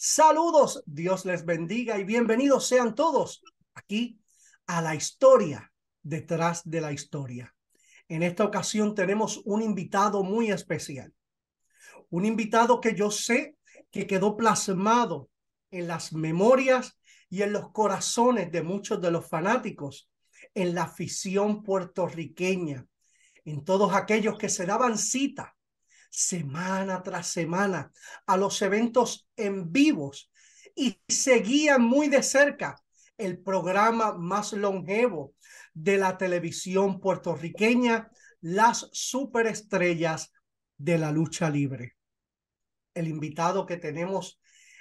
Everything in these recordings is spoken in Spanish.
Saludos, Dios les bendiga y bienvenidos sean todos aquí a la historia detrás de la historia. En esta ocasión tenemos un invitado muy especial, un invitado que yo sé que quedó plasmado en las memorias y en los corazones de muchos de los fanáticos, en la afición puertorriqueña, en todos aquellos que se daban cita semana tras semana a los eventos en vivos y seguían muy de cerca el programa más longevo de la televisión puertorriqueña, las superestrellas de la lucha libre. El invitado que tenemos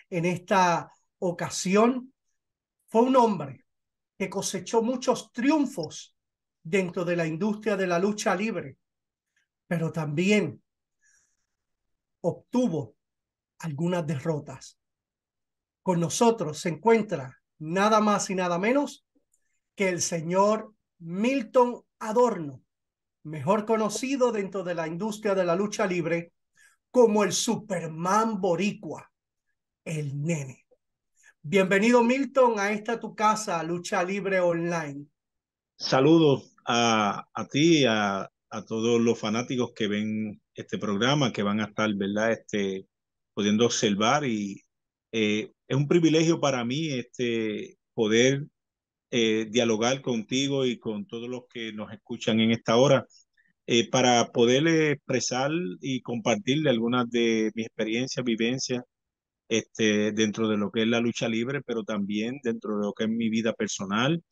en esta ocasión fue un hombre que cosechó muchos triunfos dentro de la industria de la lucha libre, pero también obtuvo algunas derrotas. Con nosotros se encuentra nada más y nada menos que el señor Milton Adorno, mejor conocido dentro de la industria de la lucha libre como el Superman Boricua, el nene. Bienvenido Milton a esta tu casa, Lucha Libre Online. Saludos a, a ti, a, a todos los fanáticos que ven este programa, que van a estar, ¿verdad? Este, pudiendo observar y eh, es un privilegio para mí este, poder eh, dialogar contigo y con todos los que nos escuchan en esta hora eh, para poder expresar y compartirle algunas de mis experiencias, vivencias este, dentro de lo que es la lucha libre, pero también dentro de lo que es mi vida personal,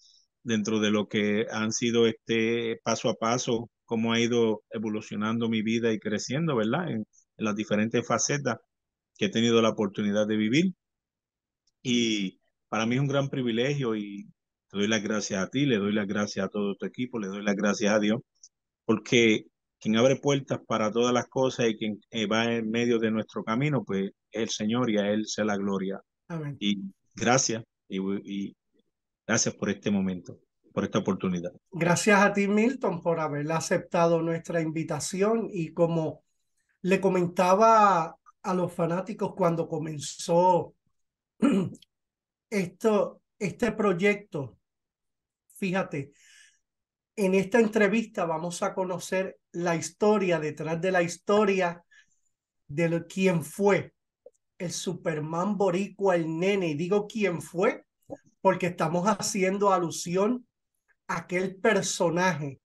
dentro de lo que han sido este paso a paso cómo ha ido evolucionando mi vida y creciendo, ¿verdad? En, las diferentes facetas que he tenido la oportunidad de vivir. Y para mí es un gran privilegio y te doy las gracias a ti, le doy las gracias a todo tu equipo, le doy las gracias a Dios, porque quien abre puertas para todas las cosas y quien eh, va en medio de nuestro camino, pues es el Señor y a Él sea la gloria. Amén. Y gracias y gracias por este momento por esta oportunidad. Gracias a ti, Milton, por haber aceptado nuestra invitación y como le comentaba a los fanáticos cuando comenzó esto, este proyecto, fíjate, en esta entrevista vamos a conocer la historia detrás de la historia de quién fue el Superman boricua, el nene. Y digo quién fue porque estamos haciendo alusión aquel personaje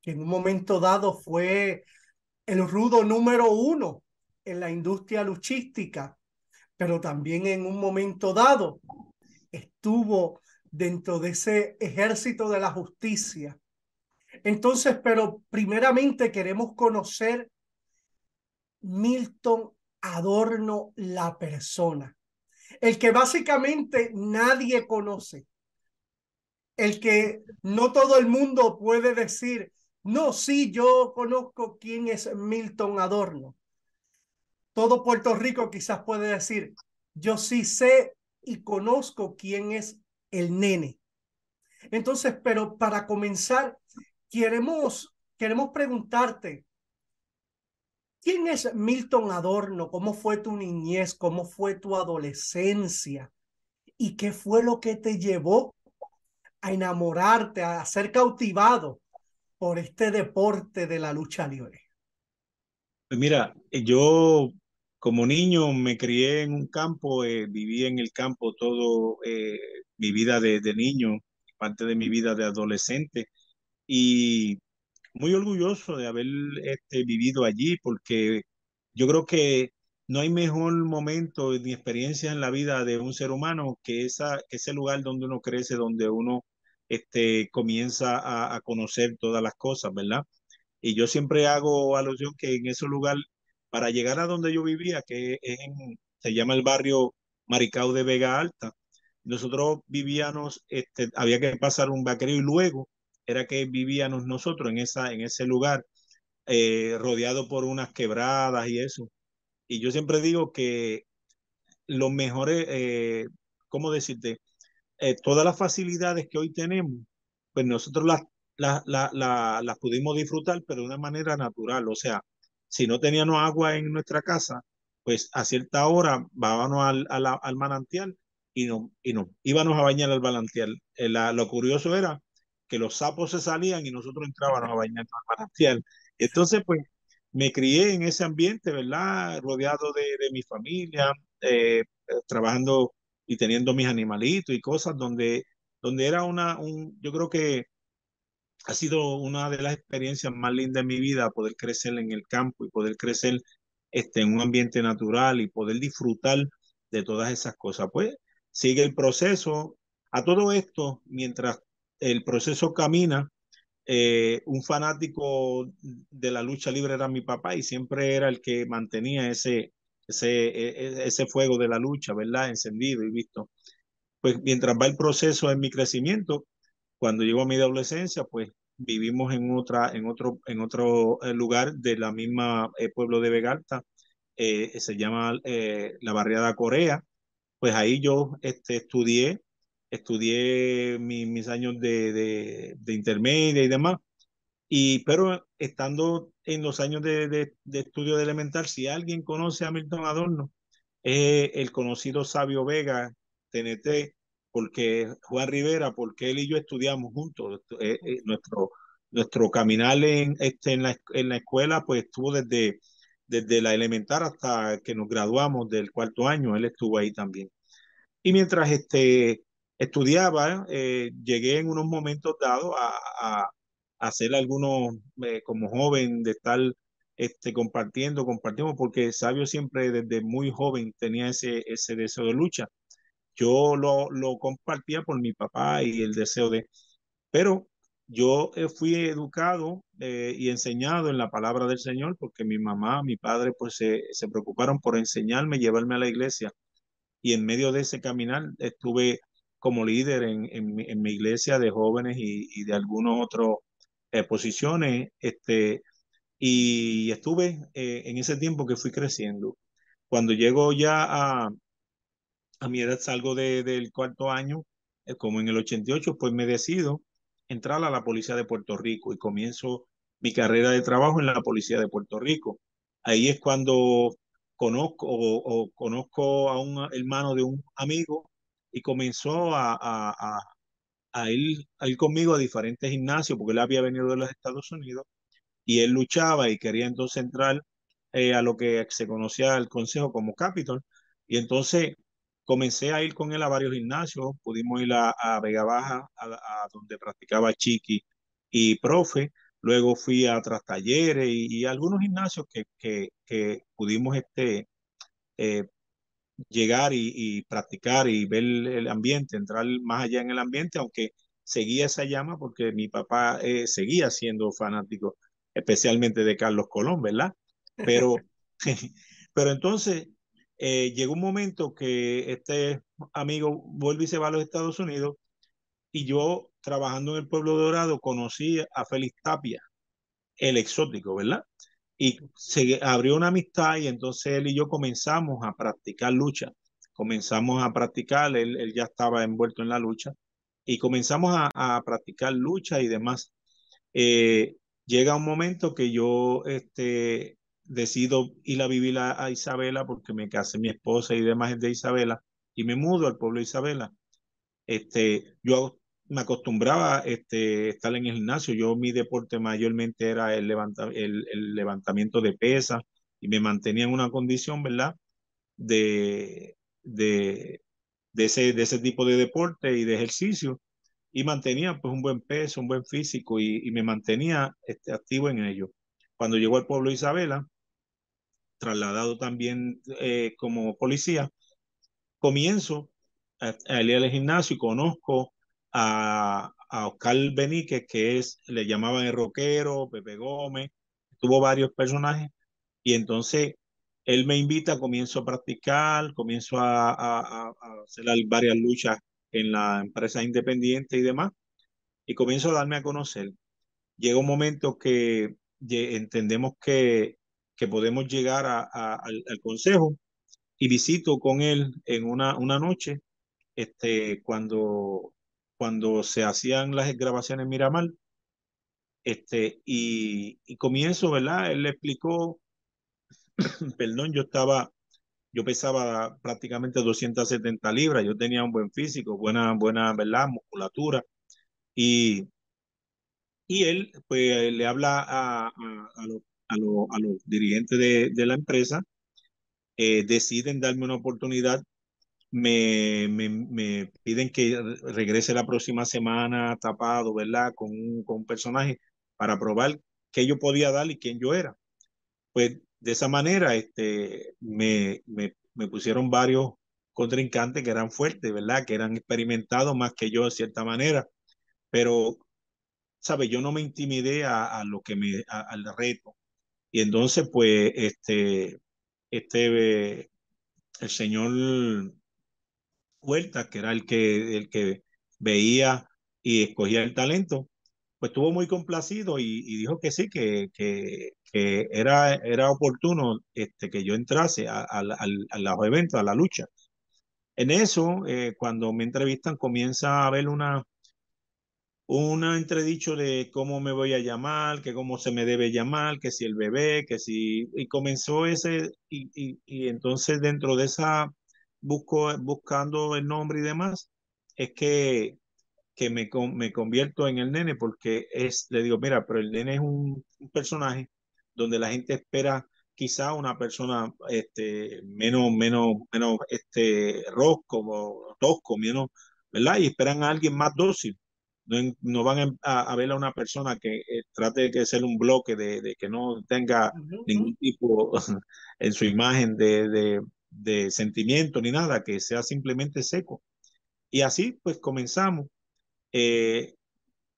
que en un momento dado fue el rudo número uno en la industria luchística, pero también en un momento dado estuvo dentro de ese ejército de la justicia. Entonces, pero primeramente queremos conocer Milton Adorno, la persona, el que básicamente nadie conoce el que no todo el mundo puede decir, no, sí, yo conozco quién es Milton Adorno. Todo Puerto Rico quizás puede decir, yo sí sé y conozco quién es el nene. Entonces, pero para comenzar, queremos, queremos preguntarte, ¿quién es Milton Adorno? ¿Cómo fue tu niñez? ¿Cómo fue tu adolescencia? ¿Y qué fue lo que te llevó a enamorarte, a ser cautivado por este deporte de la lucha libre? Pues mira, yo como niño me crié en un campo, eh, viví en el campo todo eh, mi vida de, niño, parte de mi vida de adolescente y muy orgulloso de haber este, vivido allí porque yo creo que no hay mejor momento ni experiencia en la vida de un ser humano que, esa, ese lugar donde uno crece, donde uno este, comienza a, conocer todas las cosas, ¿verdad? Y yo siempre hago alusión que en ese lugar, para llegar a donde yo vivía, que se llama el barrio Maricao de Vega Alta, nosotros vivíamos, este, había que pasar un vaquero y luego era que vivíamos nosotros en, esa, en ese lugar, eh, rodeado por unas quebradas y eso. Y yo siempre digo que los mejores, eh, ¿cómo decirte? Eh, todas las facilidades que hoy tenemos, pues nosotros las, pudimos disfrutar, pero de una manera natural. O sea, si no teníamos agua en nuestra casa, pues a cierta hora vábamos al, al, manantial y no, y no, íbamos a bañar al manantial. Eh, lo curioso era que los sapos se salían y nosotros entrábamos a bañar al manantial. Entonces, pues me crié en ese ambiente, ¿verdad? Rodeado de, de mi familia, eh, trabajando y teniendo mis animalitos y cosas donde, donde era una, un, yo creo que ha sido una de las experiencias más lindas de mi vida poder crecer en el campo y poder crecer este, en un ambiente natural y poder disfrutar de todas esas cosas. Pues sigue el proceso. A todo esto, mientras el proceso camina, eh, un fanático de la lucha libre era mi papá y siempre era el que mantenía ese, ese, e, e, ese fuego de la lucha, ¿verdad? Encendido y visto. Pues mientras va el proceso en mi crecimiento, cuando llego a mi adolescencia, pues vivimos en otra, en otro, en otro eh, lugar de la misma eh, pueblo de Vegalta, eh, se llama la barriada Corea. Pues ahí yo este, estudié, estudié mis años de, de, de, intermedia y demás. Y, pero estando en los años de, de, estudio de elemental, si alguien conoce a Milton Adorno, es el conocido Sabio Vega, TNT, porque Juan Rivera, porque él y yo estudiamos juntos. Eh, eh, nuestro, nuestro caminar en, este, en, la, en la escuela, pues estuvo desde, desde la elemental hasta que nos graduamos del cuarto año, él estuvo ahí también. Y mientras este, estudiaba, eh, llegué en unos momentos dados a, hacer algunos, como joven, de estar este, compartiendo, compartimos, porque Sabio siempre desde muy joven tenía ese, ese deseo de lucha yo lo, lo compartía por mi papá y el deseo de, pero yo eh, fui educado eh, y enseñado en la palabra del Señor porque mi mamá, mi padre, pues se, se, preocuparon por enseñarme, llevarme a la iglesia. Y en medio de ese caminar estuve como líder en, en, en mi iglesia de jóvenes y, y de algunas otras eh, posiciones. Este, y estuve en ese tiempo que fui creciendo. Cuando llego ya a, a mi edad salgo de, del cuarto año, eh, como en el 88, pues me decido entrar a la Policía de Puerto Rico y comienzo mi carrera de trabajo en la Policía de Puerto Rico. Ahí es cuando conozco o, conozco a un hermano de un amigo y comenzó a, ir, a ir conmigo a diferentes gimnasios porque él había venido de los Estados Unidos y él luchaba y quería entonces entrar eh, a lo que se conocía el consejo como Capitol. Y entonces comencé a ir con él a varios gimnasios, pudimos ir a, Vega Baja, a, donde practicaba Chiqui y Profe, luego fui a otros talleres y, algunos gimnasios que, que, que pudimos este, eh, llegar y, practicar y ver el ambiente, entrar más allá en el ambiente, aunque seguía esa llama porque mi papá eh, seguía siendo fanático, especialmente de Carlos Colón, ¿verdad? Pero, pero entonces eh, llegó un momento que este amigo vuelve y se va a los Estados Unidos y yo trabajando en el pueblo dorado conocí a Félix Tapia, el exótico, ¿verdad? Y se abrió una amistad y entonces él y yo comenzamos a practicar lucha. Comenzamos a practicar, él, él ya estaba envuelto en la lucha y comenzamos a, a practicar lucha y demás. Eh, llega un momento que yo este, decido ir a vivir a, Isabela porque me casé mi esposa y demás es de Isabela y me mudo al pueblo de Isabela. Este, yo me acostumbraba este, estar en el gimnasio. Yo mi deporte mayormente era el, levanta, el, levantamiento de pesas y me mantenía en una condición, ¿verdad? De, de, de, ese, de ese tipo de deporte y de ejercicio y mantenía pues un buen peso, un buen físico y, y me mantenía este, activo en ello. Cuando llegó al pueblo de Isabela, trasladado también eh, como policía, comienzo a, ir al gimnasio y conozco a, a Oscar Benique, que es, le llamaban el rockero, Pepe Gómez, tuvo varios personajes, y entonces él me invita, comienzo a practicar, comienzo a, a, a hacer varias luchas en la empresa independiente y demás, y comienzo a darme a conocer. Llega un momento que entendemos que que podemos llegar a, al, consejo y visito con él en una, una noche este, cuando, cuando se hacían las grabaciones Miramar. Este, y, y comienzo, ¿verdad? Él le explicó, perdón, yo estaba yo pesaba prácticamente 270 libras, yo tenía un buen físico, buena, buena, ¿verdad? Musculatura. Y, y él, pues, le habla a, a, a, a, a los dirigentes de, de la empresa, eh, deciden darme una oportunidad, me, me, me, piden que regrese la próxima semana tapado, ¿verdad? Con un, con personaje para probar qué yo podía dar y quién yo era. Pues de esa manera este, me, me, me pusieron varios contrincantes que eran fuertes, ¿verdad? Que eran experimentados más que yo de cierta manera. Pero, ¿sabes? Yo no me intimidé a, a lo que me, al reto. Y entonces, pues, este, este, el señor Huerta, que era el que, el que veía y escogía el talento, pues estuvo muy complacido y, dijo que sí, que, que, era, era oportuno este, que yo entrase a, a, a, a los eventos, a la lucha. En eso, eh, cuando me entrevistan, comienza a haber una, un entredicho de cómo me voy a llamar, que cómo se me debe llamar, que si el bebé, que si... Y comenzó ese, y, y entonces dentro de esa, busco, buscando el nombre y demás, es que, que me, me convierto en el nene porque es, le digo, mira, pero el nene es un, un personaje donde la gente espera quizá una persona este, menos, menos, menos este, rosco, tosco, menos, ¿verdad? Y esperan a alguien más dócil no, no van a, a, ver a una persona que eh, trate de ser un bloque, de, de que no tenga uh -huh. ningún tipo en su imagen de, de, de, sentimiento ni nada, que sea simplemente seco. Y así pues comenzamos. Eh,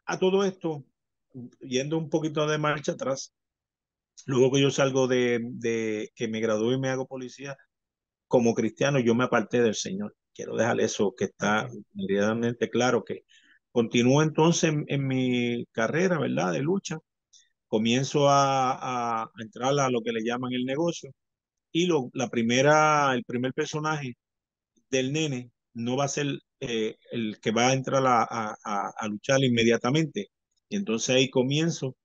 a todo esto, yendo un poquito de marcha atrás, luego que yo salgo de, de que me gradué y me hago policía, como cristiano yo me aparté del Señor. Quiero dejar eso que está inmediatamente claro que Continúo entonces en, en, mi carrera, ¿verdad? De lucha. Comienzo a, a, entrar a lo que le llaman el negocio. Y lo, la primera, el primer personaje del nene no va a ser eh, el que va a entrar a, a, luchar inmediatamente. Y entonces ahí comienzo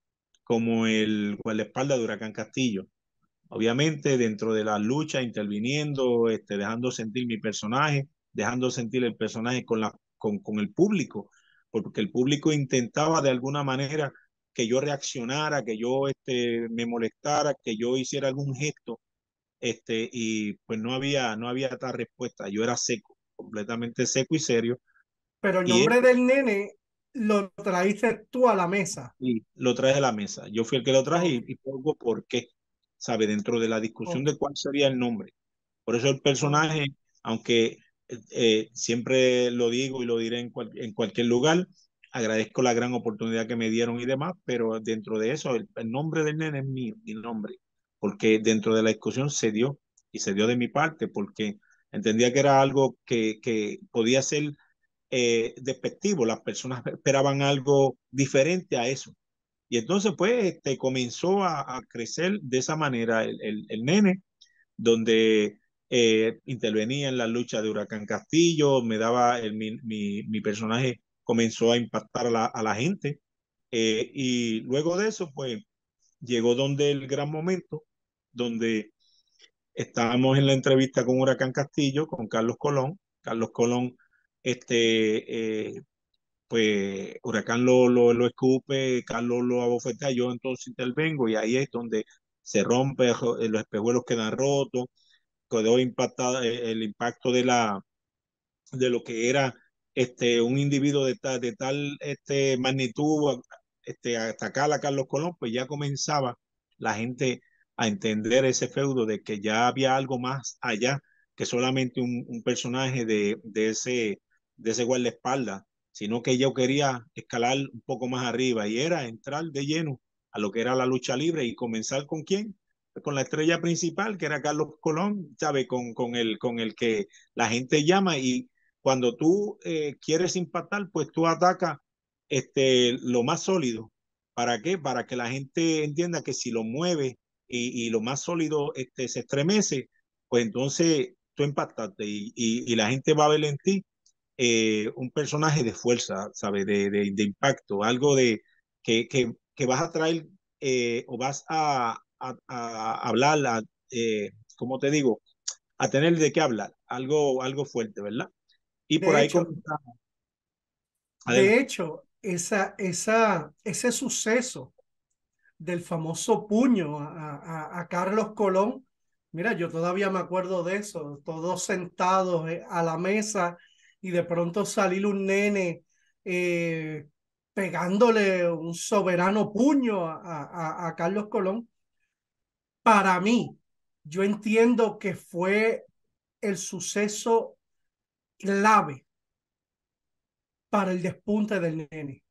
como el guardaespaldas de Huracán Castillo. Obviamente dentro de la lucha, interviniendo, este, dejando sentir mi personaje, dejando sentir el personaje con, la, con, con el público, porque el público intentaba de alguna manera que yo reaccionara, que yo este, me molestara, que yo hiciera algún gesto, este, y pues no había, no había tal respuesta. Yo era seco, completamente seco y serio. Pero el nombre y, del nene lo traíste tú a la mesa. Sí, lo traje a la mesa. Yo fui el que lo traje y, y pongo por qué, ¿sabe? Dentro de la discusión oh. de cuál sería el nombre. Por eso el personaje, aunque eh, siempre lo digo y lo diré en, cual, en, cualquier lugar. Agradezco la gran oportunidad que me dieron y demás, pero dentro de eso, el, el, nombre del nene es mío, mi nombre, porque dentro de la discusión se dio y se dio de mi parte, porque entendía que era algo que, que podía ser eh, despectivo. Las personas esperaban algo diferente a eso. Y entonces, pues, este, comenzó a, a crecer de esa manera el, el, el nene, donde eh, intervenía en la lucha de Huracán Castillo, me daba, el, mi, mi, mi, personaje comenzó a impactar a la, a la gente. Eh, y luego de eso, pues llegó donde el gran momento, donde estábamos en la entrevista con Huracán Castillo, con Carlos Colón. Carlos Colón, este, eh, pues Huracán lo, lo, lo, escupe, Carlos lo abofetea, yo entonces intervengo y ahí es donde se rompe, los espejuelos quedan rotos, quedó impactada eh, el impacto de la de lo que era este un individuo de tal, de tal este magnitud este atacar a Carlos Colón pues ya comenzaba la gente a entender ese feudo de que ya había algo más allá que solamente un, personaje de, de ese de ese guardaespaldas sino que yo quería escalar un poco más arriba y era entrar de lleno a lo que era la lucha libre y comenzar con quién con la estrella principal, que era Carlos Colón, ¿sabe? Con, con, el, con el que la gente llama y cuando tú eh, quieres impactar, pues tú atacas este, lo más sólido. ¿Para qué? Para que la gente entienda que si lo mueve y, y lo más sólido este, se estremece, pues entonces tú impactaste y, y, y, la gente va a ver en ti eh, un personaje de fuerza, ¿sabes? De, de, de, impacto, algo de que, que, que vas a traer eh, o vas a, a, a hablar, a, eh, como te digo, a tener de qué hablar, algo, algo fuerte, ¿verdad? Y por ahí comenzamos. De hecho, esa, esa, ese suceso del famoso puño a, Carlos Colón, mira, yo todavía me acuerdo de eso, todos sentados eh, a la mesa y de pronto salir un nene eh, pegándole un soberano puño a, a, Carlos Colón. Para mí, yo entiendo que fue el suceso clave para el despunte del nene.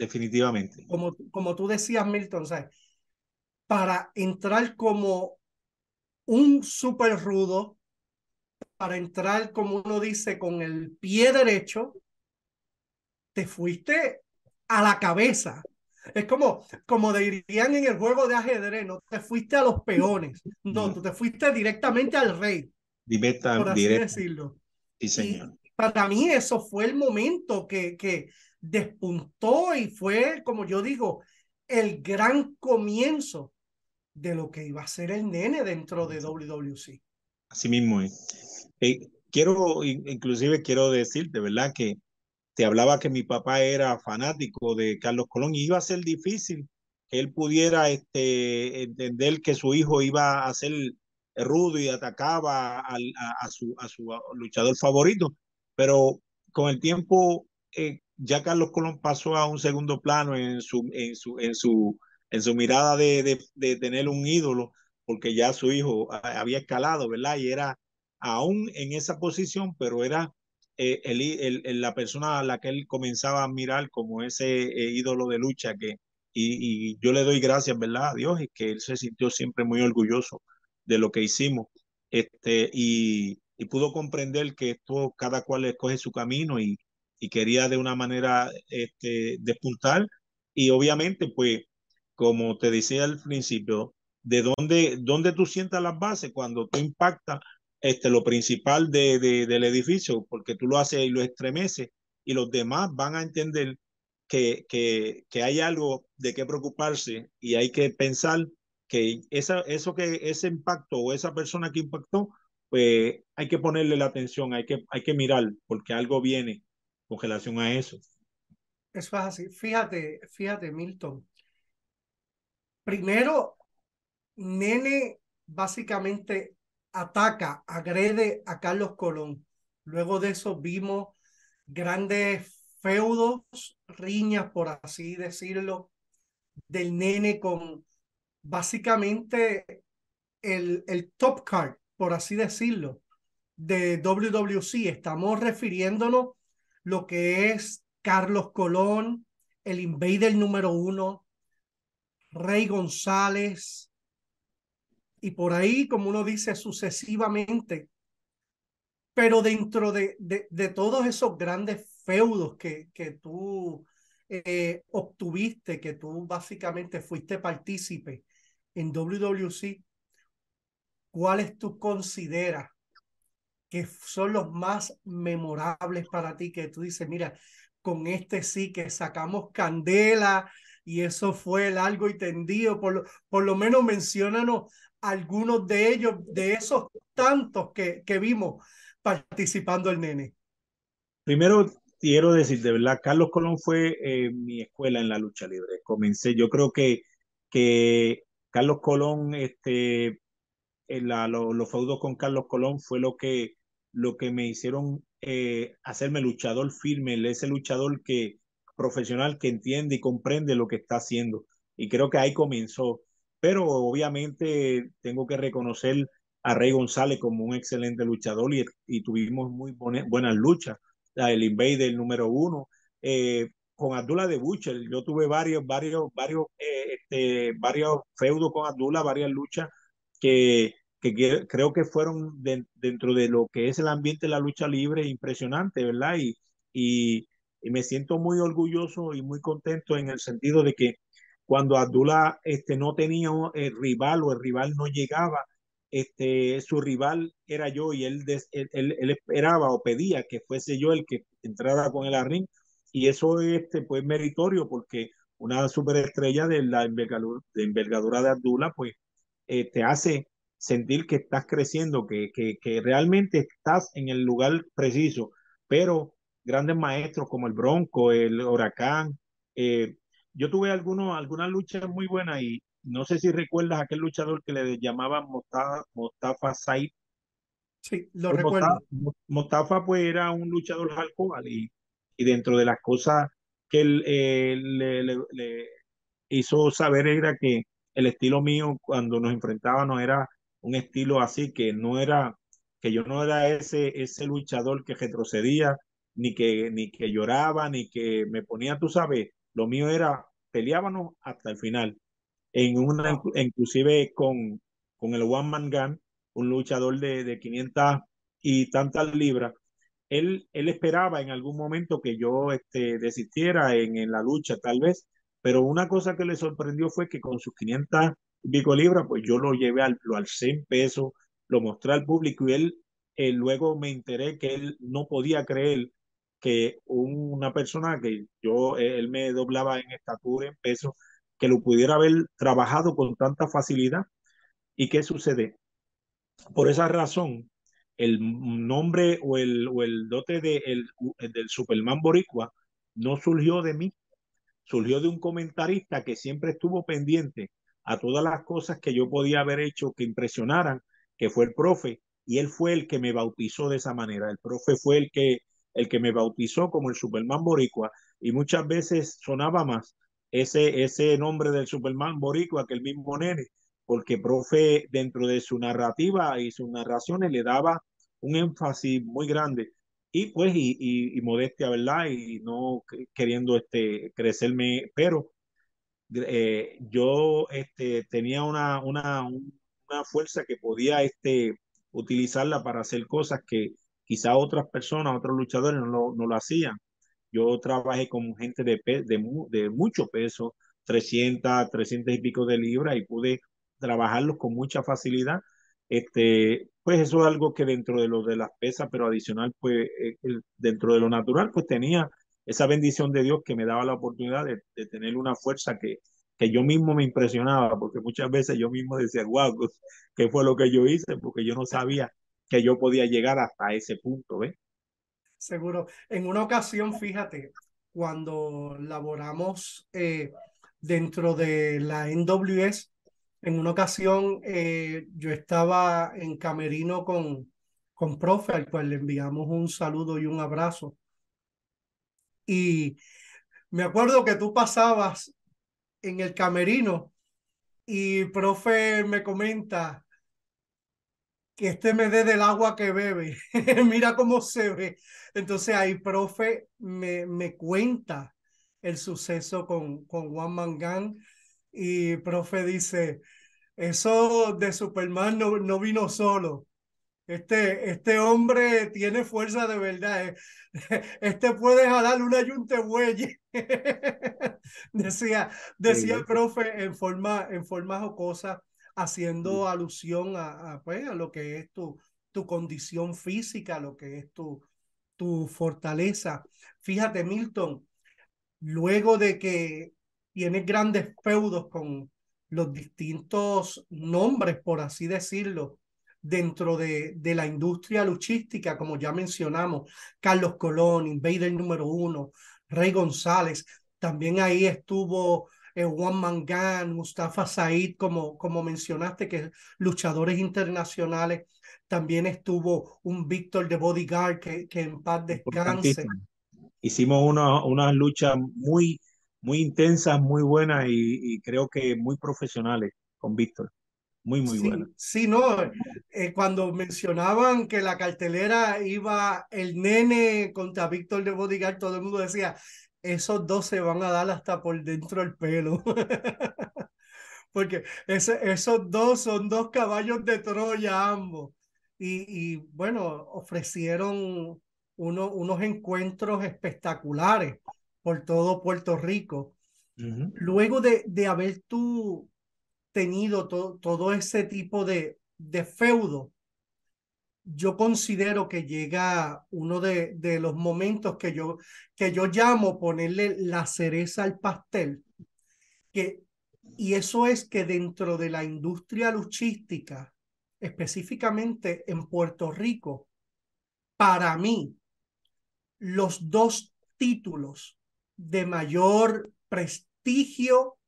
Definitivamente. Como, como tú decías, Milton, para entrar como un super rudo, para entrar, como uno dice, con el pie derecho, te fuiste a la cabeza. Es como, como dirían en el juego de ajedrez, no te fuiste a los peones, no, tú te fuiste directamente al rey. Directa, por así decirlo. Sí, señor. para mí eso fue el momento que, que despuntó y fue, como yo digo, el gran comienzo de lo que iba a ser el nene dentro de WWC. Así mismo es. Eh, quiero, inclusive quiero decirte, ¿verdad? Que te hablaba que mi papá era fanático de Carlos Colón y iba a ser difícil que él pudiera este, entender que su hijo iba a ser rudo y atacaba a, su, a su luchador favorito, pero con el tiempo eh, ya Carlos Colón pasó a un segundo plano en su, en su, en su, en su mirada de, de, tener un ídolo, porque ya su hijo había escalado, ¿verdad? Y era aún en esa posición, pero era eh, el, el, la persona a la que él comenzaba a mirar como ese eh, ídolo de lucha que, y, yo le doy gracias, ¿verdad? A Dios, y que él se sintió siempre muy orgulloso de lo que hicimos, este, y, y pudo comprender que esto, cada cual escoge su camino y, y quería de una manera este, despuntar. Y obviamente, pues, como te decía al principio, de dónde, dónde tú sientas las bases cuando tú impactas este, lo principal de, de, del edificio, porque tú lo haces y lo estremeces, y los demás van a entender que, que, que hay algo de qué preocuparse y hay que pensar que esa, eso que ese impacto o esa persona que impactó, pues hay que ponerle la atención, hay que, hay que mirar, porque algo viene con relación a eso. Eso es así. Fíjate, fíjate, Milton. Primero, Nene básicamente ataca, agrede a Carlos Colón. Luego de eso vimos grandes feudos, riñas, por así decirlo, del nene con básicamente el, el top card, por así decirlo, de WWC. Estamos refiriéndonos lo que es Carlos Colón, el invader número uno, Rey González, y por ahí, como uno dice, sucesivamente. Pero dentro de, de, todos esos grandes feudos que, que tú eh, obtuviste, que tú básicamente fuiste partícipe en WWC, ¿cuáles tú consideras que son los más memorables para ti, que tú dices, mira, con este sí que sacamos candela y eso fue largo y tendido, por lo, por lo menos menciónanos algunos de ellos, de esos tantos que, que vimos participando el nene. Primero quiero decir, de verdad, Carlos Colón fue eh, mi escuela en la lucha libre. Comencé, yo creo que, que Carlos Colón, este, en la, los feudos con Carlos Colón fue lo que lo que me hicieron eh, hacerme luchador firme, ese luchador que profesional que entiende y comprende lo que está haciendo. Y creo que ahí comenzó. Pero obviamente tengo que reconocer a Rey González como un excelente luchador y, y tuvimos muy buenas luchas. El Invader número uno. Eh, con Abdullah de Butcher, yo tuve varios, varios, varios, eh, este, varios feudos con Abdullah, varias luchas que que creo que fueron dentro de lo que es el ambiente de la lucha libre impresionante, ¿verdad? Y, y, me siento muy orgulloso y muy contento en el sentido de que cuando Abdullah este, no tenía el rival o el rival no llegaba, este, su rival era yo y él, él, él, esperaba o pedía que fuese yo el que entrara con el ring y eso este, pues meritorio porque una superestrella de la envergadura de, envergadura de Abdullah pues te este, hace sentir que estás creciendo, que, que, que realmente estás en el lugar preciso, pero grandes maestros como el Bronco, el Huracán, eh, yo tuve algunos, algunas luchas muy buenas y no sé si recuerdas aquel luchador que le llamaban Mostafa, Mostafa Said. Sí, lo pues recuerdo. Mostafa, pues era un luchador alcohol y, y dentro de las cosas que él eh, le, le, le, hizo saber era que el estilo mío cuando nos enfrentábamos era un estilo así, que no era, que yo no era ese, ese luchador que retrocedía, ni que, ni que lloraba, ni que me ponía, tú sabes, lo mío era peleábamos hasta el final. En una, inclusive con, con el One Man Gun, un luchador de, de 500 y tantas libras, él, él esperaba en algún momento que yo este, desistiera en, en la lucha, tal vez, pero una cosa que le sorprendió fue que con sus 500 y pico libras, pues yo lo llevé, al, lo alcé en peso, lo mostré al público y él, él, luego me enteré que él no podía creer que una persona que yo, él me doblaba en estatura, en peso, que lo pudiera haber trabajado con tanta facilidad. ¿Y qué sucede? Por esa razón, el nombre o el, o el dote de, el, del Superman Boricua no surgió de mí, surgió de un comentarista que siempre estuvo pendiente a todas las cosas que yo podía haber hecho que impresionaran, que fue el profe, y él fue el que me bautizó de esa manera. El profe fue el que el que me bautizó como el Superman Boricua, y muchas veces sonaba más ese, ese nombre del Superman Boricua que el mismo nene, porque profe dentro de su narrativa y sus narraciones le daba un énfasis muy grande y pues y, y, y modestia, ¿verdad? Y no queriendo este, crecerme, pero eh, yo este, tenía una, una, una fuerza que podía este, utilizarla para hacer cosas que Quizá otras personas, otros luchadores no lo, no lo hacían. Yo trabajé con gente de, de, de mucho peso, 300, 300 y pico de libras y pude trabajarlos con mucha facilidad. Este, pues eso es algo que dentro de lo de las pesas, pero adicional, pues eh, dentro de lo natural, pues tenía esa bendición de Dios que me daba la oportunidad de, tener una fuerza que, que yo mismo me impresionaba, porque muchas veces yo mismo decía, wow, ¿qué fue lo que yo hice? Porque yo no sabía que yo podía llegar hasta ese punto, ¿ves? Seguro. En una ocasión, fíjate, cuando laboramos eh, dentro de la NWS, en una ocasión eh, yo estaba en camerino con, con profe, al cual le enviamos un saludo y un abrazo. Y me acuerdo que tú pasabas en el camerino y profe me comenta, que este me dé del agua que bebe. Mira cómo se ve. Entonces ahí, profe, me, me cuenta el suceso con, con Juan Mangán y profe dice, eso de Superman no, no vino solo. Este, este hombre tiene fuerza de verdad. Este puede jalar una yunte buey. decía, decía el profe en forma, en forma jocosa haciendo alusión a, pues, a lo que es tu, tu condición física, lo que es tu, tu fortaleza. Fíjate, Milton, luego de que tienes grandes feudos con los distintos nombres, por así decirlo, dentro de, de la industria luchística, como ya mencionamos, Carlos Colón, Invader número uno, Rey González, también ahí estuvo eh, Juan Mangán, Mustafa Said, como, como mencionaste, que luchadores internacionales. También estuvo un Víctor de Bodyguard que, que en paz descanse. Hicimos una, una lucha muy, muy intensas, muy buenas y, y, creo que muy profesionales con Víctor. Muy, muy sí, buenas. Sí, no, eh, cuando mencionaban que la cartelera iba el nene contra Víctor de Bodyguard, todo el mundo decía, esos dos se van a dar hasta por dentro del pelo. Porque ese, esos dos son dos caballos de Troya ambos. Y, y bueno, ofrecieron uno, unos encuentros espectaculares por todo Puerto Rico. Uh -huh. Luego de, de haber tú tenido to, todo ese tipo de, de feudo, yo considero que llega uno de, de, los momentos que yo, que yo llamo ponerle la cereza al pastel, que, y eso es que dentro de la industria luchística específicamente en Puerto Rico, para mí, los dos títulos de mayor prestigio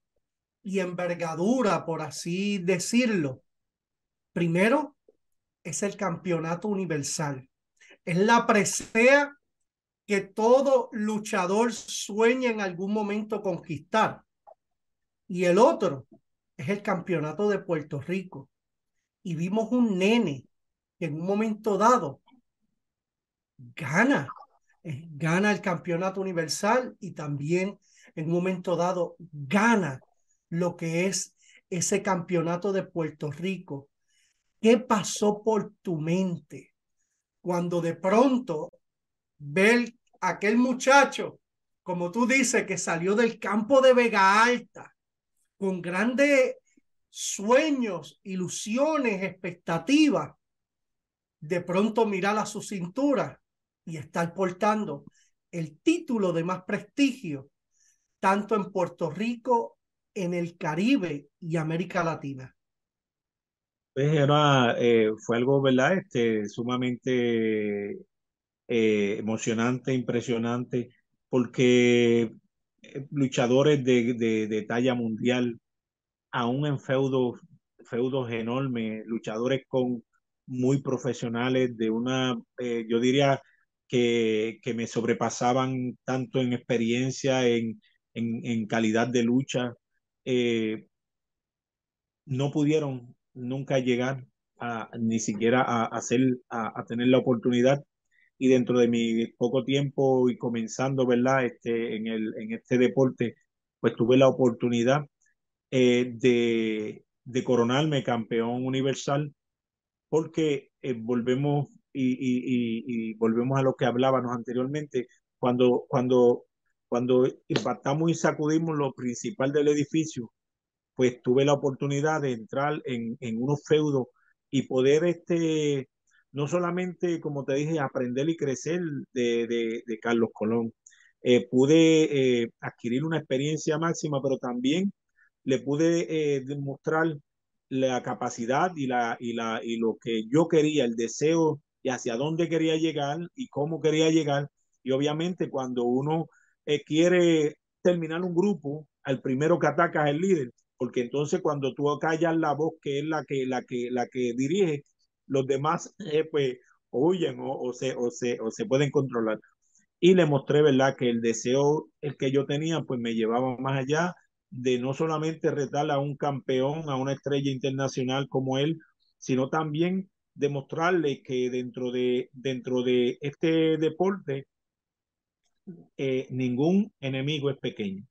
y envergadura, por así decirlo. Primero, es el campeonato universal. Es la presea que todo luchador sueña en algún momento conquistar. Y el otro es el campeonato de Puerto Rico. Y vimos un nene que en un momento dado gana, eh, gana el campeonato universal y también en un momento dado gana lo que es ese campeonato de Puerto Rico. ¿Qué pasó por tu mente cuando de pronto ver aquel muchacho, como tú dices, que salió del campo de Vega Alta con grandes sueños, ilusiones, expectativas, de pronto mirar a su cintura y estar portando el título de más prestigio, tanto en Puerto Rico, en el Caribe y América Latina. Pues era, eh, fue algo, ¿verdad? Este, sumamente eh, emocionante, impresionante, porque eh, luchadores de, de, de, talla mundial, aún en feudos, feudos enormes, luchadores con muy profesionales, de una, yo diría que, que, me sobrepasaban tanto en experiencia, en, en, en calidad de lucha, eh, no pudieron nunca llegar a, ni siquiera a, hacer, a, tener la oportunidad y dentro de mi poco tiempo y comenzando, ¿verdad? Este, en, el, en este deporte, pues tuve la oportunidad eh, de, coronarme campeón universal porque eh, volvemos y, volvemos a lo que hablábamos anteriormente, cuando, cuando, cuando impactamos y sacudimos lo principal del edificio, pues tuve la oportunidad de entrar en, en unos feudos y poder este, no solamente, como te dije, aprender y crecer de, de, de Carlos Colón, eh, pude eh, adquirir una experiencia máxima, pero también le pude eh, demostrar la capacidad y, la, y, la, y lo que yo quería, el deseo y hacia dónde quería llegar y cómo quería llegar. Y obviamente cuando uno eh, quiere terminar un grupo, al primero que ataca es el líder, porque entonces cuando tú callas la voz que es la que, la que, la que dirige, los demás eh, pues huyen o, o, se, o, se, o se pueden controlar. Y le mostré, ¿verdad?, que el deseo el que yo tenía, pues me llevaba más allá de no solamente retar a un campeón, a una estrella internacional como él, sino también demostrarle que dentro de, dentro de este deporte eh, ningún enemigo es pequeño.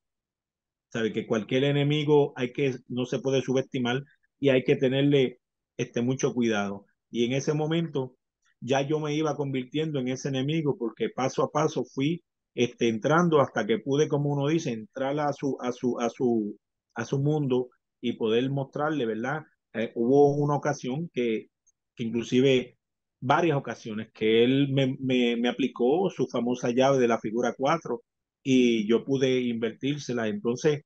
Sabe que cualquier enemigo hay que, no se puede subestimar y hay que tenerle este, mucho cuidado. Y en ese momento ya yo me iba convirtiendo en ese enemigo porque paso a paso fui este, entrando hasta que pude, como uno dice, entrar a su, a su, a su, a su mundo y poder mostrarle, ¿verdad? Eh, hubo una ocasión que, que inclusive varias ocasiones que él me, me, aplicó su famosa llave de la figura 4 y yo pude invertírsela. Entonces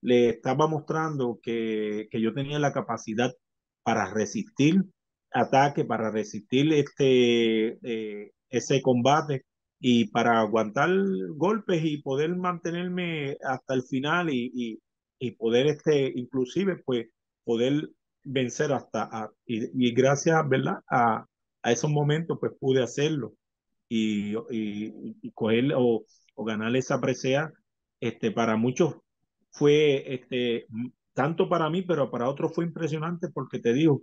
le estaba mostrando que, que yo tenía la capacidad para resistir ataque, para resistir este, eh, ese combate y para aguantar golpes y poder mantenerme hasta el final y, y, y poder, este, inclusive, pues, poder vencer hasta, y, y, gracias, ¿verdad? A, a esos momentos, pues, pude hacerlo y, coger o, ganar esa presea, este, para muchos fue, este, tanto para mí, pero para otros fue impresionante porque te digo,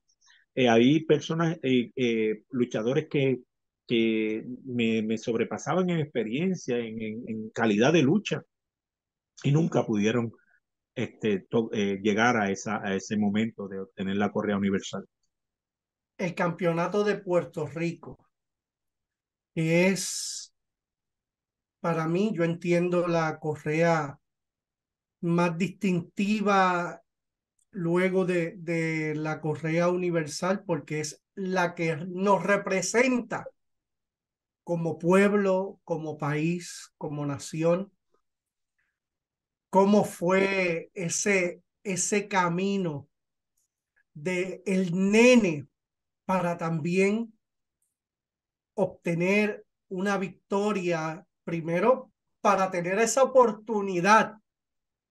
eh, hay personas, eh, eh, luchadores que, que me, sobrepasaban en experiencia, en, calidad de lucha, y nunca pudieron este, eh, llegar a, esa, a ese momento de obtener la correa universal. El campeonato de Puerto Rico, que es, para mí, yo entiendo la correa más distintiva luego de, de, la Correa Universal porque es la que nos representa como pueblo, como país, como nación. ¿Cómo fue ese, ese camino de el nene para también obtener una victoria, primero para tener esa oportunidad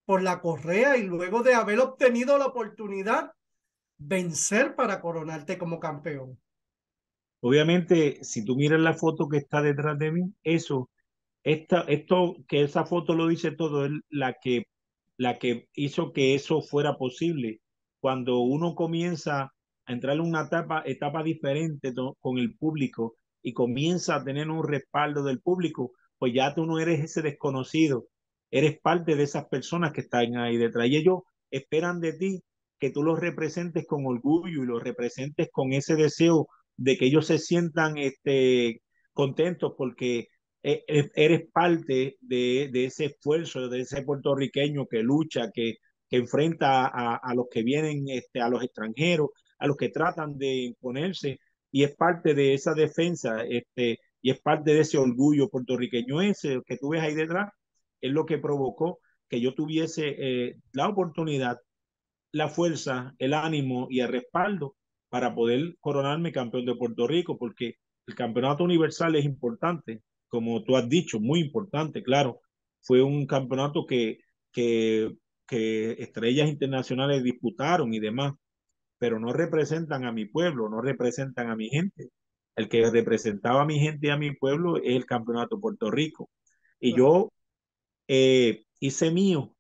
por la correa y luego de haber obtenido la oportunidad, vencer para coronarte como campeón. Obviamente, si tú miras la foto que está detrás de mí, eso, esta, esto, que esa foto lo dice todo, es la que, la que hizo que eso fuera posible. Cuando uno comienza entrar en una etapa, etapa diferente con el público y comienza a tener un respaldo del público, pues ya tú no eres ese desconocido, eres parte de esas personas que están ahí detrás. Y ellos esperan de ti que tú los representes con orgullo y los representes con ese deseo de que ellos se sientan este, contentos porque e, e, eres parte de, de, ese esfuerzo, de ese puertorriqueño que lucha, que, que enfrenta a, a, los que vienen, este, a los extranjeros, a los que tratan de imponerse, y es parte de esa defensa, este, y es parte de ese orgullo puertorriqueño ese que tú ves ahí detrás, es lo que provocó que yo tuviese eh, la oportunidad, la fuerza, el ánimo y el respaldo para poder coronarme campeón de Puerto Rico, porque el campeonato universal es importante, como tú has dicho, muy importante, claro. Fue un campeonato que, que, que estrellas internacionales disputaron y demás, pero no representan a mi pueblo, no representan a mi gente. El que representaba a mi gente y a mi pueblo es el campeonato Puerto Rico. Y yo eh, hice mío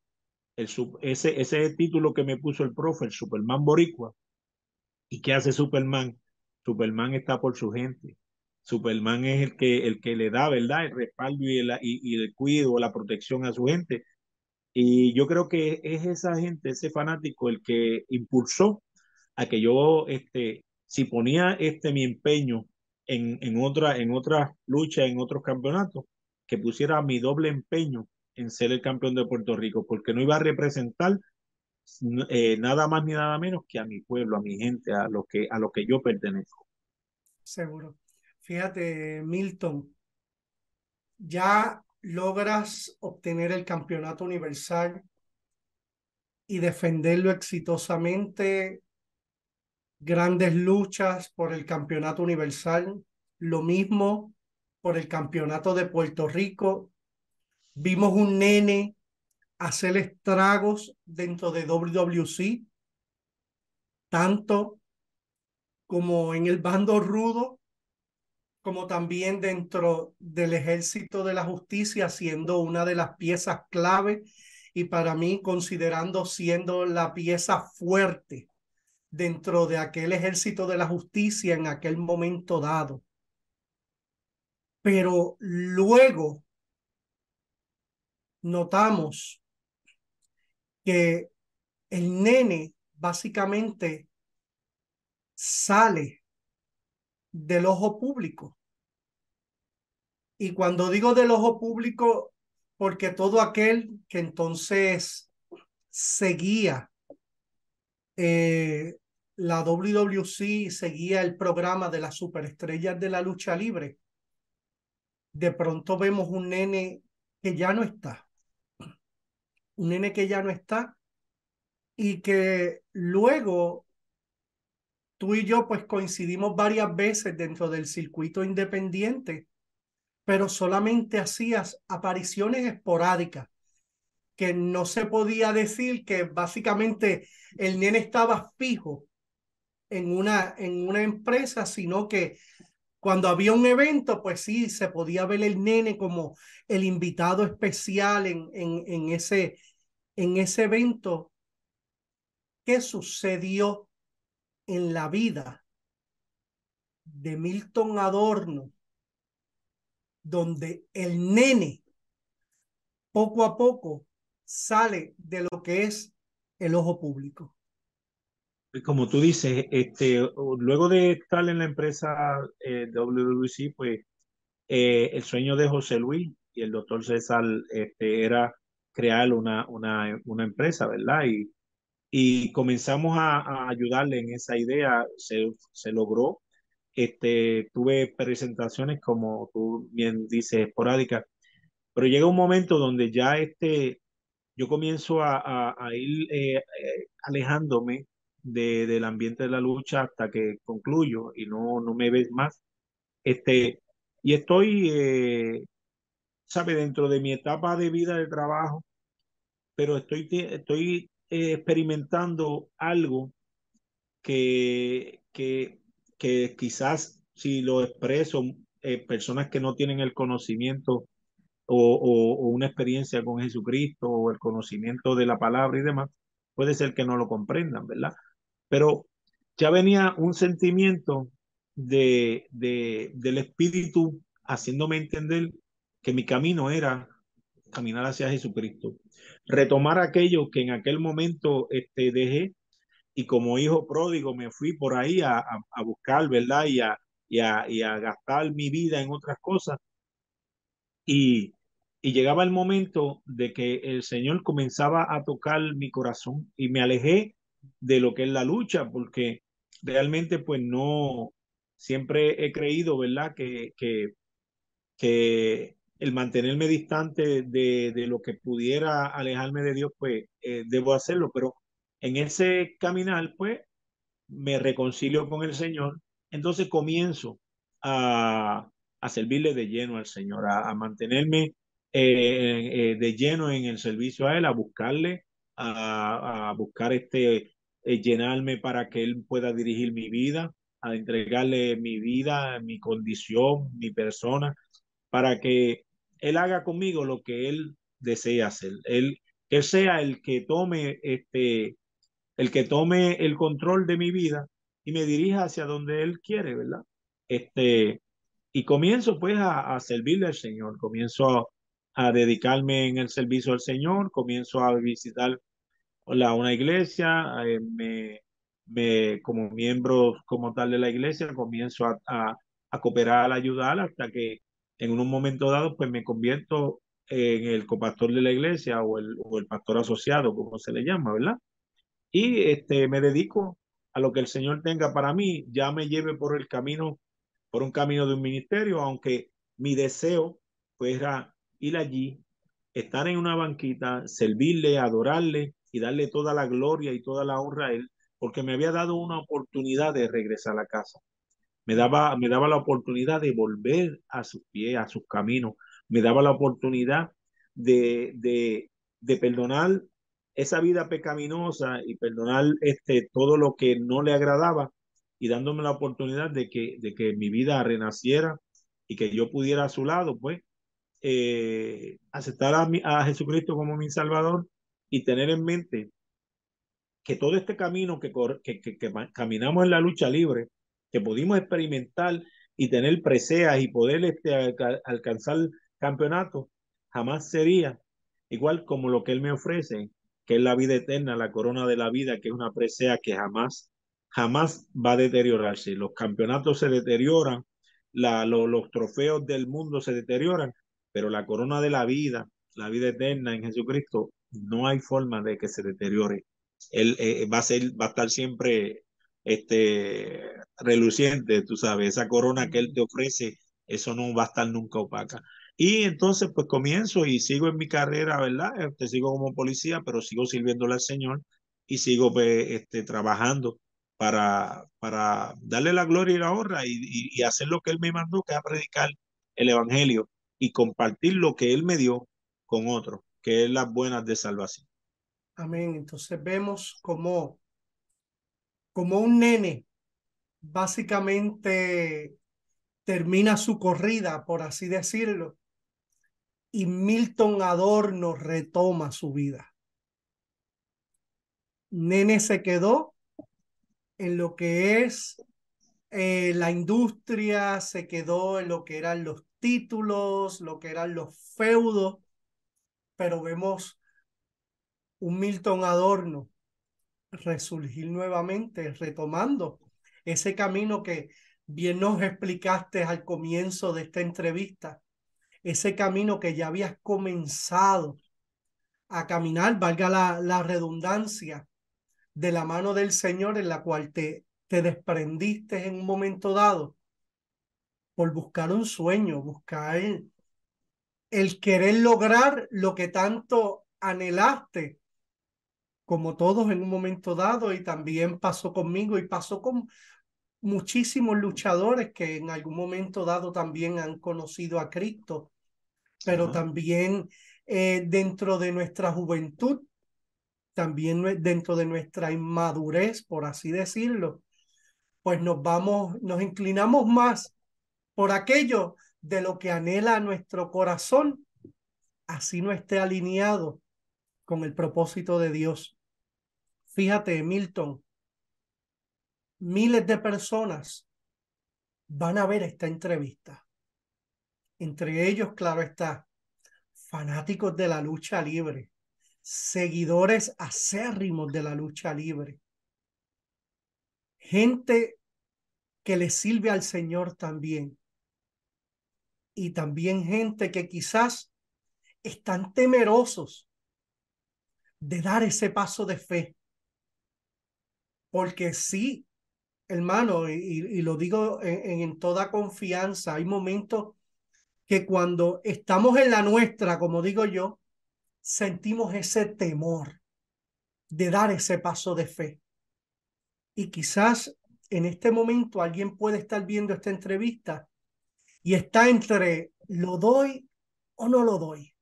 el, ese, ese título que me puso el profe, el Superman Boricua. ¿Y qué hace Superman? Superman está por su gente. Superman es el que, el que le da, ¿verdad? El respaldo y el, y, el cuidado, la protección a su gente. Y yo creo que es esa gente, ese fanático, el que impulsó a que yo, este, si ponía este mi empeño en, en otra, en otras luchas, en otros campeonatos, que pusiera mi doble empeño en ser el campeón de Puerto Rico, porque no iba a representar eh, nada más ni nada menos que a mi pueblo, a mi gente, a lo que, a lo que yo pertenezco. Seguro. Fíjate, Milton, ya logras obtener el campeonato universal y defenderlo exitosamente, grandes luchas por el campeonato universal, lo mismo por el campeonato de Puerto Rico. Vimos un nene hacer estragos dentro de WWC, tanto como en el bando rudo, como también dentro del ejército de la justicia, siendo una de las piezas clave y para mí considerando siendo la pieza fuerte dentro de aquel ejército de la justicia en aquel momento dado. Pero luego notamos que el nene básicamente sale del ojo público. Y cuando digo del ojo público, porque todo aquel que entonces seguía eh, la WWC, seguía el programa de las superestrellas de la lucha libre, de pronto vemos un nene que ya no está. Un nene que ya no está y que luego tú y yo pues coincidimos varias veces dentro del circuito independiente, pero solamente hacías apariciones esporádicas, que no se podía decir que básicamente el nene estaba fijo en una, en una empresa, sino que cuando había un evento, pues sí, se podía ver el nene como el invitado especial en, en, en, ese, en ese evento. ¿Qué sucedió en la vida de Milton Adorno? Donde el nene poco a poco sale de lo que es el ojo público como tú dices, este, luego de estar en la empresa eh, WWC, pues eh, el sueño de José Luis y el doctor César este, era crear una, una, una empresa, ¿verdad? Y, y comenzamos a, a, ayudarle en esa idea, se, se logró. Este, tuve presentaciones, como tú bien dices, esporádicas, pero llega un momento donde ya este, yo comienzo a, a, a ir eh, alejándome de, del ambiente de la lucha hasta que concluyo y no, no me ves más. Este, y estoy, eh, sabe, dentro de mi etapa de vida de trabajo, pero estoy, estoy eh, experimentando algo que, que, que quizás si lo expreso, eh, personas que no tienen el conocimiento o, una experiencia con Jesucristo o el conocimiento de la palabra y demás, puede ser que no lo comprendan, ¿verdad? Pero ya venía un sentimiento de, de, del Espíritu haciéndome entender que mi camino era caminar hacia Jesucristo, retomar aquello que en aquel momento este, dejé y como hijo pródigo me fui por ahí a, a, buscar, ¿verdad? Y a, y, a, y a gastar mi vida en otras cosas. Y, y llegaba el momento de que el Señor comenzaba a tocar mi corazón y me alejé de lo que es la lucha, porque realmente pues no, siempre he creído, ¿verdad? Que, que, el mantenerme distante de, de, lo que pudiera alejarme de Dios, pues eh, debo hacerlo, pero en ese caminar, pues me reconcilio con el Señor, entonces comienzo a, a servirle de lleno al Señor, a mantenerme eh, eh, de lleno en el servicio a Él, a buscarle, a, buscar este, eh, llenarme para que Él pueda dirigir mi vida, a entregarle mi vida, mi condición, mi persona, para que Él haga conmigo lo que Él desea hacer. Él, que sea el que tome este, el que tome el control de mi vida y me dirija hacia donde Él quiere, ¿verdad? Este, y comienzo pues a, a servirle al Señor, comienzo a, dedicarme en el servicio al Señor, comienzo a visitar la, una iglesia, eh, me, me, como miembro como tal de la iglesia, comienzo a, a, a cooperar, a ayudar hasta que en un momento dado pues me convierto en el copastor de la iglesia o el, o el pastor asociado, como se le llama, ¿verdad? Y este, me dedico a lo que el Señor tenga para mí, ya me lleve por el camino, por un camino de un ministerio, aunque mi deseo fuera ir allí, estar en una banquita, servirle, adorarle y darle toda la gloria y toda la honra a Él, porque me había dado una oportunidad de regresar a casa. Me daba, me daba la oportunidad de volver a sus pies, a sus caminos. Me daba la oportunidad de, de, de perdonar esa vida pecaminosa y perdonar este, todo lo que no le agradaba y dándome la oportunidad de que, de que mi vida renaciera y que yo pudiera a su lado, pues, eh, aceptar a, mi, a Jesucristo como mi Salvador y tener en mente que todo este camino que, que, caminamos en la lucha libre, que pudimos experimentar y tener preseas y poder este, alcanzar campeonato, jamás sería igual como lo que Él me ofrece, que es la vida eterna, la corona de la vida, que es una presea que jamás, jamás va a deteriorarse. Los campeonatos se deterioran, los trofeos del mundo se deterioran, pero la corona de la vida, la vida eterna en Jesucristo, no hay forma de que se deteriore. Él eh, va a ser, va a estar siempre este reluciente, tú sabes, esa corona que él te ofrece, eso no va a estar nunca opaca. Y entonces pues comienzo y sigo en mi carrera, ¿verdad? Este, sigo como policía, pero sigo sirviéndole al Señor y sigo pues, este, trabajando para, para darle la gloria y la honra y, y, y hacer lo que Él me mandó, que es predicar el Evangelio y compartir lo que Él me dio con otros, que es las buenas de salvación. Amén. Entonces vemos como, como un nene básicamente termina su corrida, por así decirlo, y Milton Adorno retoma su vida. Nene se quedó en lo que es eh, la industria, se quedó en lo que eran los títulos, lo que eran los feudos, pero vemos un Milton Adorno resurgir nuevamente, retomando ese camino que bien nos explicaste al comienzo de esta entrevista, ese camino que ya habías comenzado a caminar, valga la, la redundancia, de la mano del Señor en la cual te, te desprendiste en un momento dado por buscar un sueño, buscar el, querer lograr lo que tanto anhelaste como todos en un momento dado, y también pasó conmigo y pasó con muchísimos luchadores que en algún momento dado también han conocido a Cristo, pero también eh, dentro de nuestra juventud, también dentro de nuestra inmadurez, por así decirlo, pues nos vamos, nos inclinamos más por aquello de lo que anhela nuestro corazón, así no esté alineado con el propósito de Dios. Fíjate, Milton, miles de personas van a ver esta entrevista. Entre ellos, claro está, fanáticos de la lucha libre, seguidores acérrimos de la lucha libre, gente que le sirve al Señor también, y también gente que quizás están temerosos de dar ese paso de fe. Porque sí, hermano, y, lo digo en, en, toda confianza, hay momentos que cuando estamos en la nuestra, como digo yo, sentimos ese temor de dar ese paso de fe. Y quizás en este momento alguien puede estar viendo esta entrevista y está entre lo doy o no lo doy.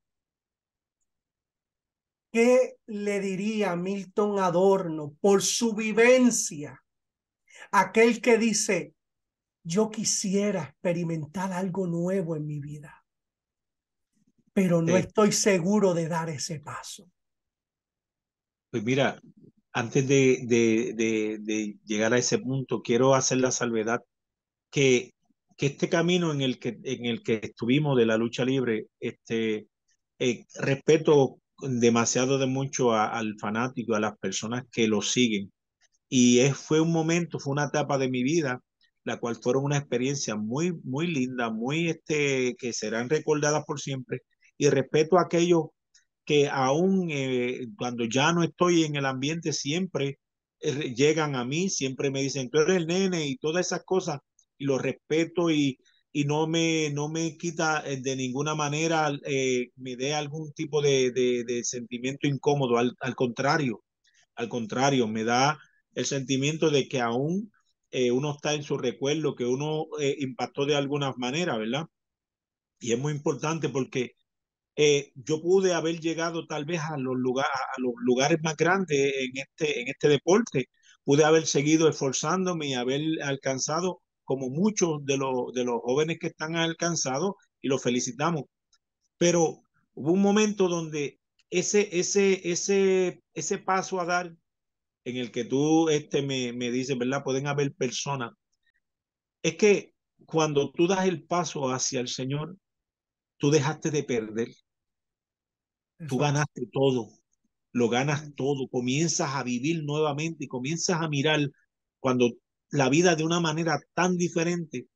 ¿Qué le diría Milton Adorno por su vivencia? Aquel que dice, yo quisiera experimentar algo nuevo en mi vida, pero no estoy seguro de dar ese paso. Pues mira, antes de, de, de, llegar a ese punto, quiero hacer la salvedad que, que este camino en el que, en el que estuvimos de la lucha libre, este, eh, respeto demasiado de mucho al fanático, a las personas que lo siguen. Y es, fue un momento, fue una etapa de mi vida, la cual fueron una experiencia muy, muy linda, muy, este, que serán recordadas por siempre. Y respeto a aquellos que aún eh, cuando ya no estoy en el ambiente, siempre eh, llegan a mí, siempre me dicen, tú eres el nene y todas esas cosas, lo respeto y, y no me, no me quita eh, de ninguna manera, eh, me dé algún tipo de, de, sentimiento incómodo, al, al, contrario, al contrario, me da el sentimiento de que aún eh, uno está en su recuerdo, que uno impactó de alguna manera, ¿verdad? Y es muy importante porque yo pude haber llegado tal vez a los, lugares, a los lugares más grandes en este, en este deporte, pude haber seguido esforzándome y haber alcanzado como muchos de los, de los jóvenes que están alcanzados y los felicitamos. Pero hubo un momento donde ese, ese, ese, ese paso a dar en el que tú este, me, me dices, ¿verdad? Pueden haber personas. Es que cuando tú das el paso hacia el Señor, tú dejaste de perder. Tú ganaste todo, lo ganas todo, comienzas a vivir nuevamente y comienzas a mirar cuando la vida de una manera tan diferente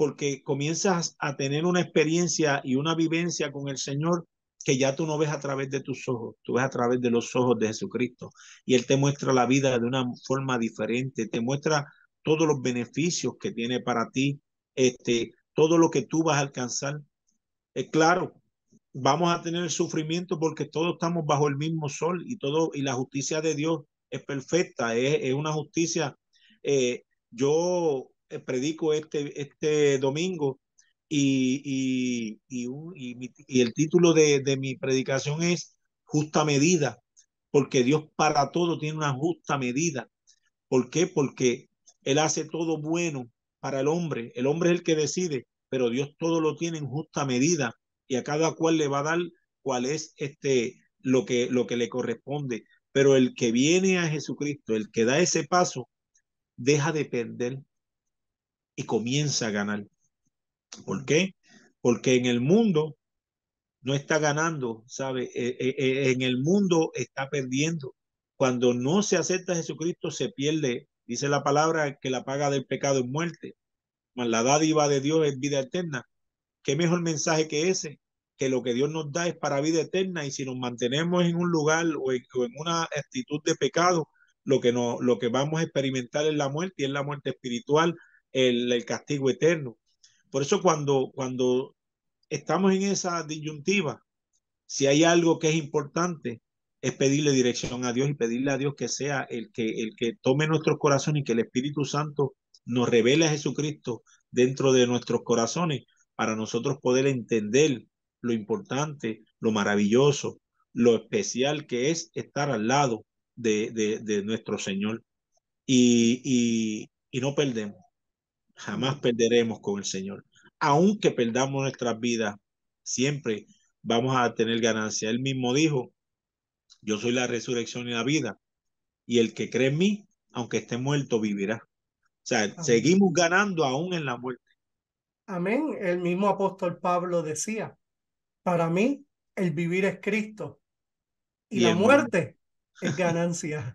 porque comienzas a tener una experiencia y una vivencia con el Señor que ya tú no ves a través de tus ojos, tú ves a través de los ojos de Jesucristo. Y Él te muestra la vida de una forma diferente, te muestra todos los beneficios que tiene para ti, este, todo lo que tú vas a alcanzar. Es claro, vamos a tener sufrimiento porque todos estamos bajo el mismo sol y todo, y la justicia de Dios es perfecta, es, es una justicia eh, yo eh, predico este, este domingo y, y, y, y el título de, de, mi predicación es Justa Medida, porque Dios para todo tiene una justa medida. ¿Por qué? Porque Él hace todo bueno para el hombre. El hombre es el que decide, pero Dios todo lo tiene en justa medida y a cada cual le va a dar cuál es este lo que lo que le corresponde. Pero el que viene a Jesucristo, el que da ese paso, deja de perder y comienza a ganar. ¿Por qué? Porque en el mundo no está ganando, ¿sabe? Eh, eh, eh, en el mundo está perdiendo. Cuando no se acepta a Jesucristo, se pierde. Dice la palabra que la paga del pecado es muerte, mas la dádiva de Dios es vida eterna. ¿Qué mejor mensaje que ese? Que lo que Dios nos da es para vida eterna y si nos mantenemos en un lugar o en una actitud de pecado, lo que, no, lo que vamos a experimentar es la muerte y es la muerte espiritual, el, el castigo eterno. Por eso cuando, cuando estamos en esa disyuntiva, si hay algo que es importante, es pedirle dirección a Dios y pedirle a Dios que sea el que, el que tome nuestros corazones y que el Espíritu Santo nos revele a Jesucristo dentro de nuestros corazones para nosotros poder entender lo importante, lo maravilloso, lo especial que es estar al lado de, de, nuestro Señor. Y, y, y no perdemos, jamás perderemos con el Señor. Aunque perdamos nuestras vidas, siempre vamos a tener ganancia. Él mismo dijo, yo soy la resurrección y la vida, y el que cree en mí, aunque esté muerto, vivirá. O sea, seguimos ganando aún en la muerte. Amén. El mismo apóstol Pablo decía, para mí el vivir es Cristo y, la muerte es ganancia.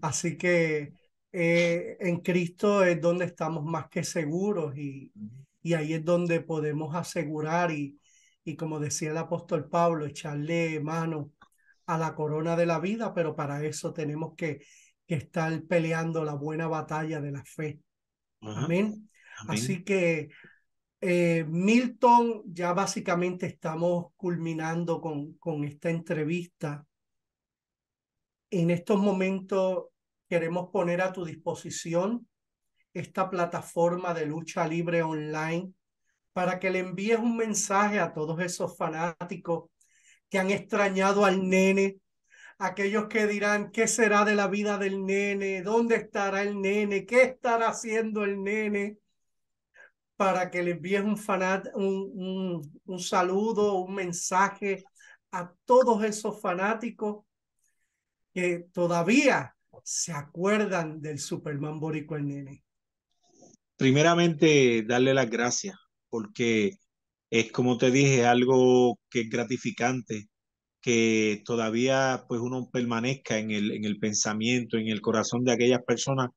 Así que eh, en Cristo es donde estamos más que seguros y, y ahí es donde podemos asegurar y, y como decía el apóstol Pablo, echarle mano a la corona de la vida, pero para eso tenemos que, que estar peleando la buena batalla de la fe. Amén. Así que eh, Milton, ya básicamente estamos culminando con, con esta entrevista. En estos momentos queremos poner a tu disposición esta plataforma de lucha libre online para que le envíes un mensaje a todos esos fanáticos que han extrañado al nene, aquellos que dirán, ¿qué será de la vida del nene? ¿Dónde estará el nene? ¿Qué estará haciendo el nene? Para que le envíes un, fanat un, un, un saludo, un mensaje a todos esos fanáticos que todavía se acuerdan del Superman Borico el nene. Primeramente, darle las gracias, porque es como te dije, algo que es gratificante, que todavía pues uno permanezca en el, en el pensamiento, en el corazón de aquellas personas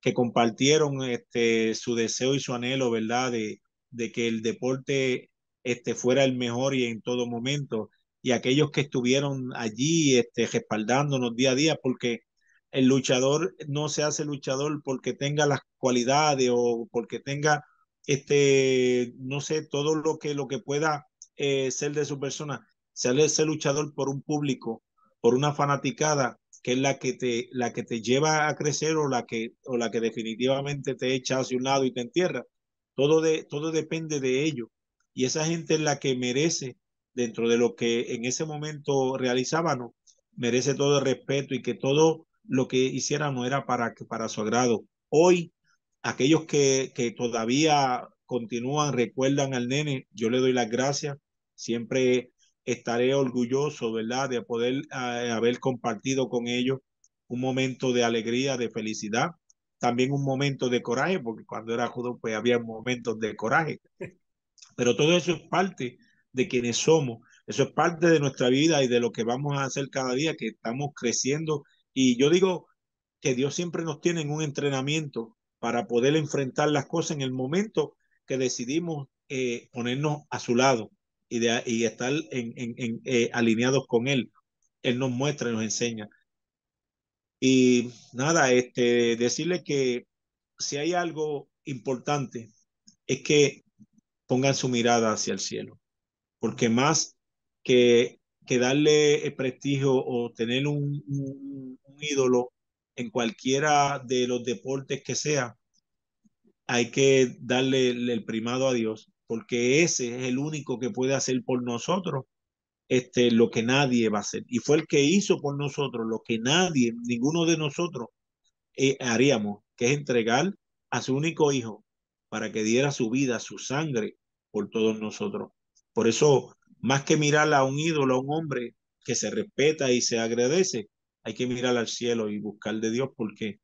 que compartieron este, su deseo y su anhelo, ¿verdad? De, de que el deporte este, fuera el mejor y en todo momento. Y aquellos que estuvieron allí este, respaldándonos día a día, porque el luchador no se hace luchador porque tenga las cualidades o porque tenga este, no sé, todo lo que, lo que pueda eh, ser de su persona, ser ese luchador por un público, por una fanaticada, que es la que te, la que te lleva a crecer o la que, o la que definitivamente te echa hacia un lado y te entierra. Todo, de, todo depende de ello. Y esa gente es la que merece, dentro de lo que en ese momento realizaban, merece todo el respeto y que todo lo que hiciera no era para, para su agrado. Hoy aquellos que, que todavía continúan, recuerdan al nene, yo le doy las gracias. Siempre estaré orgulloso, ¿verdad?, de poder eh, haber compartido con ellos un momento de alegría, de felicidad, también un momento de coraje, porque cuando era judo pues había momentos de coraje. Pero todo eso es parte de quienes somos, eso es parte de nuestra vida y de lo que vamos a hacer cada día, que estamos creciendo. Y yo digo que Dios siempre nos tiene en un entrenamiento para poder enfrentar las cosas en el momento que decidimos eh, ponernos a su lado y, de, y estar en, en, eh, alineados con Él. Él nos muestra nos enseña. Y nada, este, decirle que si hay algo importante es que pongan su mirada hacia el cielo, porque más que, darle el prestigio o tener un ídolo en cualquiera de los deportes que sea, hay que darle el primado a Dios, porque ese es el único que puede hacer por nosotros este, lo que nadie va a hacer. Y fue el que hizo por nosotros lo que nadie, ninguno de nosotros eh, haríamos, que es entregar a su único hijo para que diera su vida, su sangre por todos nosotros. Por eso, más que mirar a un ídolo, a un hombre que se respeta y se agradece, hay que mirar al cielo y buscar de Dios porque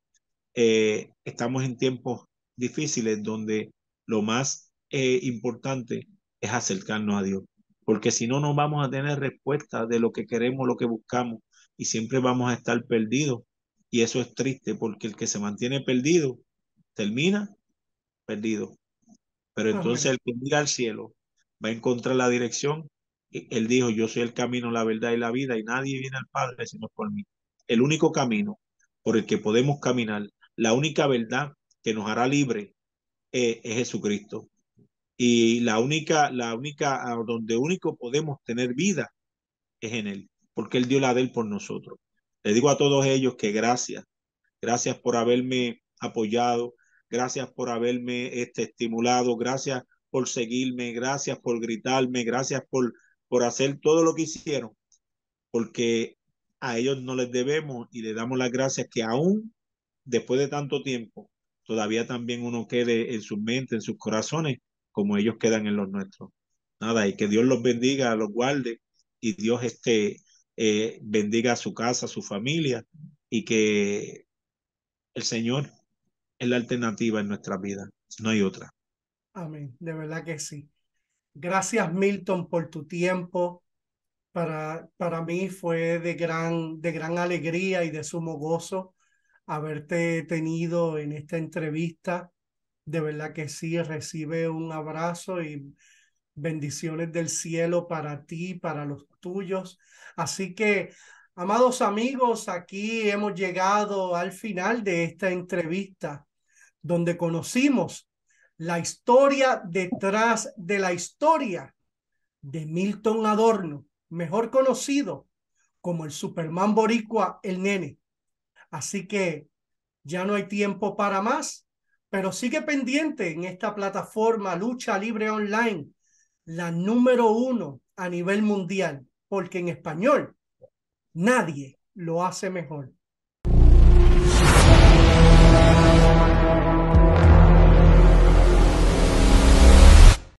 eh, estamos en tiempos difíciles donde lo más eh, importante es acercarnos a Dios, porque si no, no vamos a tener respuesta de lo que queremos, lo que buscamos, y siempre vamos a estar perdidos. Y eso es triste, porque el que se mantiene perdido termina perdido. Pero entonces el que mira al cielo va a encontrar la dirección. Él dijo, yo soy el camino, la verdad y la vida, y nadie viene al Padre sino por mí el único camino por el que podemos caminar, la única verdad que nos hará libre es, es Jesucristo. Y la única, la única, donde único podemos tener vida es en Él. porque Él dio la de Él por nosotros. Le digo a todos ellos que gracias, gracias por haberme apoyado, gracias por haberme este, estimulado, gracias por seguirme, gracias por gritarme, gracias por, por hacer todo lo que hicieron, porque a ellos no les debemos y le damos las gracias que aún después de tanto tiempo, todavía también uno quede en su mente, en sus corazones, como ellos quedan en los nuestros. Nada, y que Dios los bendiga, los guarde y Dios este, eh, bendiga a su casa, a su familia y que el Señor es la alternativa en nuestra vida, no hay otra. Amén, de verdad que sí. Gracias Milton por tu tiempo. Para, para mí fue de gran, de gran alegría y de sumo gozo haberte tenido en esta entrevista. De verdad que sí, recibe un abrazo y bendiciones del cielo para ti, para los tuyos. Así que, amados amigos, aquí hemos llegado al final de esta entrevista donde conocimos la historia detrás de la historia de Milton Adorno, mejor conocido como el Superman boricua, el nene. Así que ya no hay tiempo para más, pero sigue pendiente en esta plataforma Lucha Libre Online, la número uno a nivel mundial, porque en español nadie lo hace mejor.